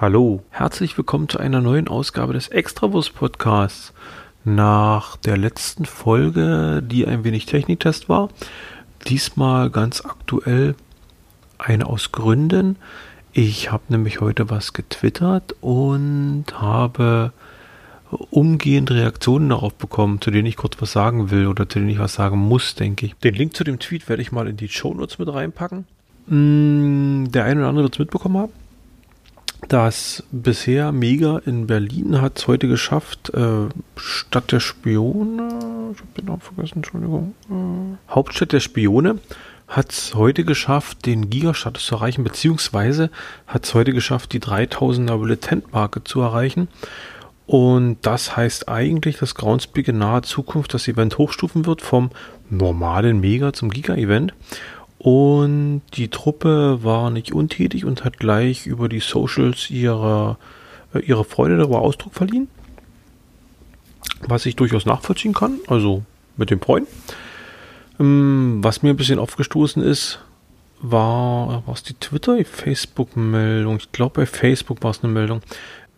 Hallo, herzlich willkommen zu einer neuen Ausgabe des Extrawurst Podcasts. Nach der letzten Folge, die ein wenig Techniktest war, diesmal ganz aktuell eine aus Gründen. Ich habe nämlich heute was getwittert und habe umgehend Reaktionen darauf bekommen, zu denen ich kurz was sagen will oder zu denen ich was sagen muss, denke ich. Den Link zu dem Tweet werde ich mal in die Show Notes mit reinpacken. Mm, der eine oder andere wird es mitbekommen haben. Das bisher Mega in Berlin hat es heute geschafft, äh, Stadt der Spione, ich habe den Namen vergessen, Entschuldigung, äh, Hauptstadt der Spione hat es heute geschafft, den Gigastatus zu erreichen, beziehungsweise hat es heute geschafft, die 3000er Bulletin-Marke zu erreichen. Und das heißt eigentlich, dass Groundspeak in naher Zukunft das Event hochstufen wird vom normalen Mega zum Giga-Event. Und die Truppe war nicht untätig und hat gleich über die Socials ihre, äh, ihre Freude darüber Ausdruck verliehen. Was ich durchaus nachvollziehen kann, also mit dem Freuen. Ähm, was mir ein bisschen aufgestoßen ist, war, was die Twitter, Facebook-Meldung. Ich glaube, bei Facebook war es eine Meldung.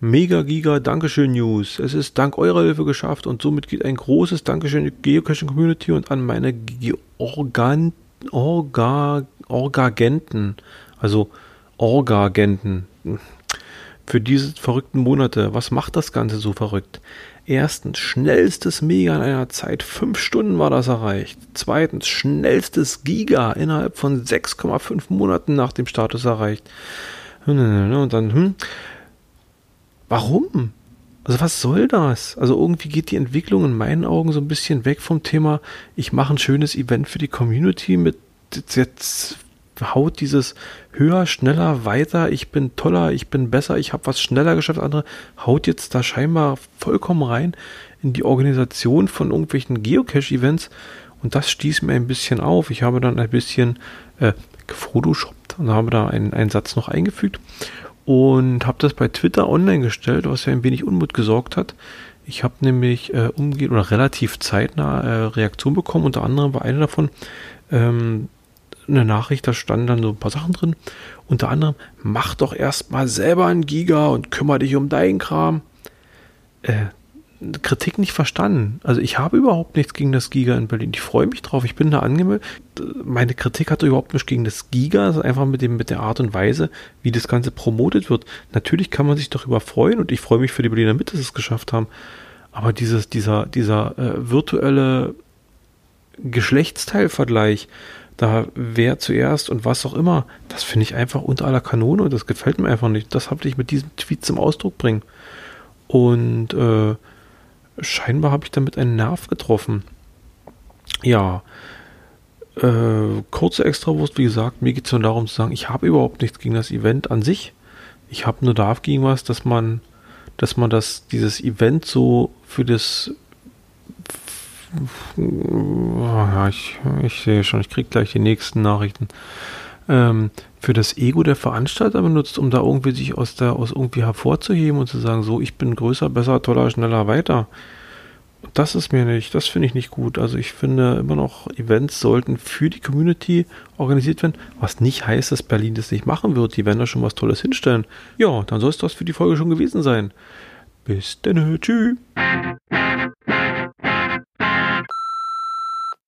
Mega Giga Dankeschön News. Es ist dank eurer Hilfe geschafft und somit geht ein großes Dankeschön an die Geocaching Community und an meine Georgan Orga, Orgagenten, also Orgagenten, für diese verrückten Monate. Was macht das Ganze so verrückt? Erstens, schnellstes Mega in einer Zeit. Fünf Stunden war das erreicht. Zweitens, schnellstes Giga innerhalb von 6,5 Monaten nach dem Status erreicht. Und dann, hm, warum? Also was soll das? Also irgendwie geht die Entwicklung in meinen Augen so ein bisschen weg vom Thema, ich mache ein schönes Event für die Community mit jetzt haut dieses höher, schneller, weiter, ich bin toller, ich bin besser, ich habe was schneller geschafft, andere haut jetzt da scheinbar vollkommen rein in die Organisation von irgendwelchen Geocache-Events und das stieß mir ein bisschen auf. Ich habe dann ein bisschen äh, gefotoshoppt und habe da einen, einen Satz noch eingefügt und habe das bei Twitter online gestellt, was ja ein wenig Unmut gesorgt hat. Ich habe nämlich äh, umgehend oder relativ zeitnah äh, Reaktion bekommen. Unter anderem war eine davon ähm, eine Nachricht, da standen dann so ein paar Sachen drin. Unter anderem, mach doch erstmal selber einen Giga und kümmere dich um deinen Kram. Äh, Kritik nicht verstanden. Also ich habe überhaupt nichts gegen das Giga in Berlin. Ich freue mich drauf. Ich bin da angemeldet. Meine Kritik hat überhaupt nichts gegen das Giga, also einfach mit dem mit der Art und Weise, wie das Ganze promotet wird. Natürlich kann man sich darüber freuen und ich freue mich für die Berliner mit, dass sie es geschafft haben. Aber dieses dieser dieser äh, virtuelle Geschlechtsteilvergleich, da wer zuerst und was auch immer, das finde ich einfach unter aller Kanone und das gefällt mir einfach nicht. Das habe ich mit diesem Tweet zum Ausdruck bringen. Und äh, scheinbar habe ich damit einen Nerv getroffen. Ja, äh, kurze Extrawurst, wie gesagt, mir geht es nur darum zu sagen, ich habe überhaupt nichts gegen das Event an sich. Ich habe nur darauf gegen was, dass man, dass man das, dieses Event so für das ja, ich, ich sehe schon, ich kriege gleich die nächsten Nachrichten. Ähm, für das Ego der Veranstalter benutzt, um da irgendwie sich aus der, aus irgendwie hervorzuheben und zu sagen, so, ich bin größer, besser, toller, schneller, weiter. Das ist mir nicht, das finde ich nicht gut. Also ich finde immer noch, Events sollten für die Community organisiert werden, was nicht heißt, dass Berlin das nicht machen wird. Die werden da schon was Tolles hinstellen. Ja, dann soll es das für die Folge schon gewesen sein. Bis dann, tschüss.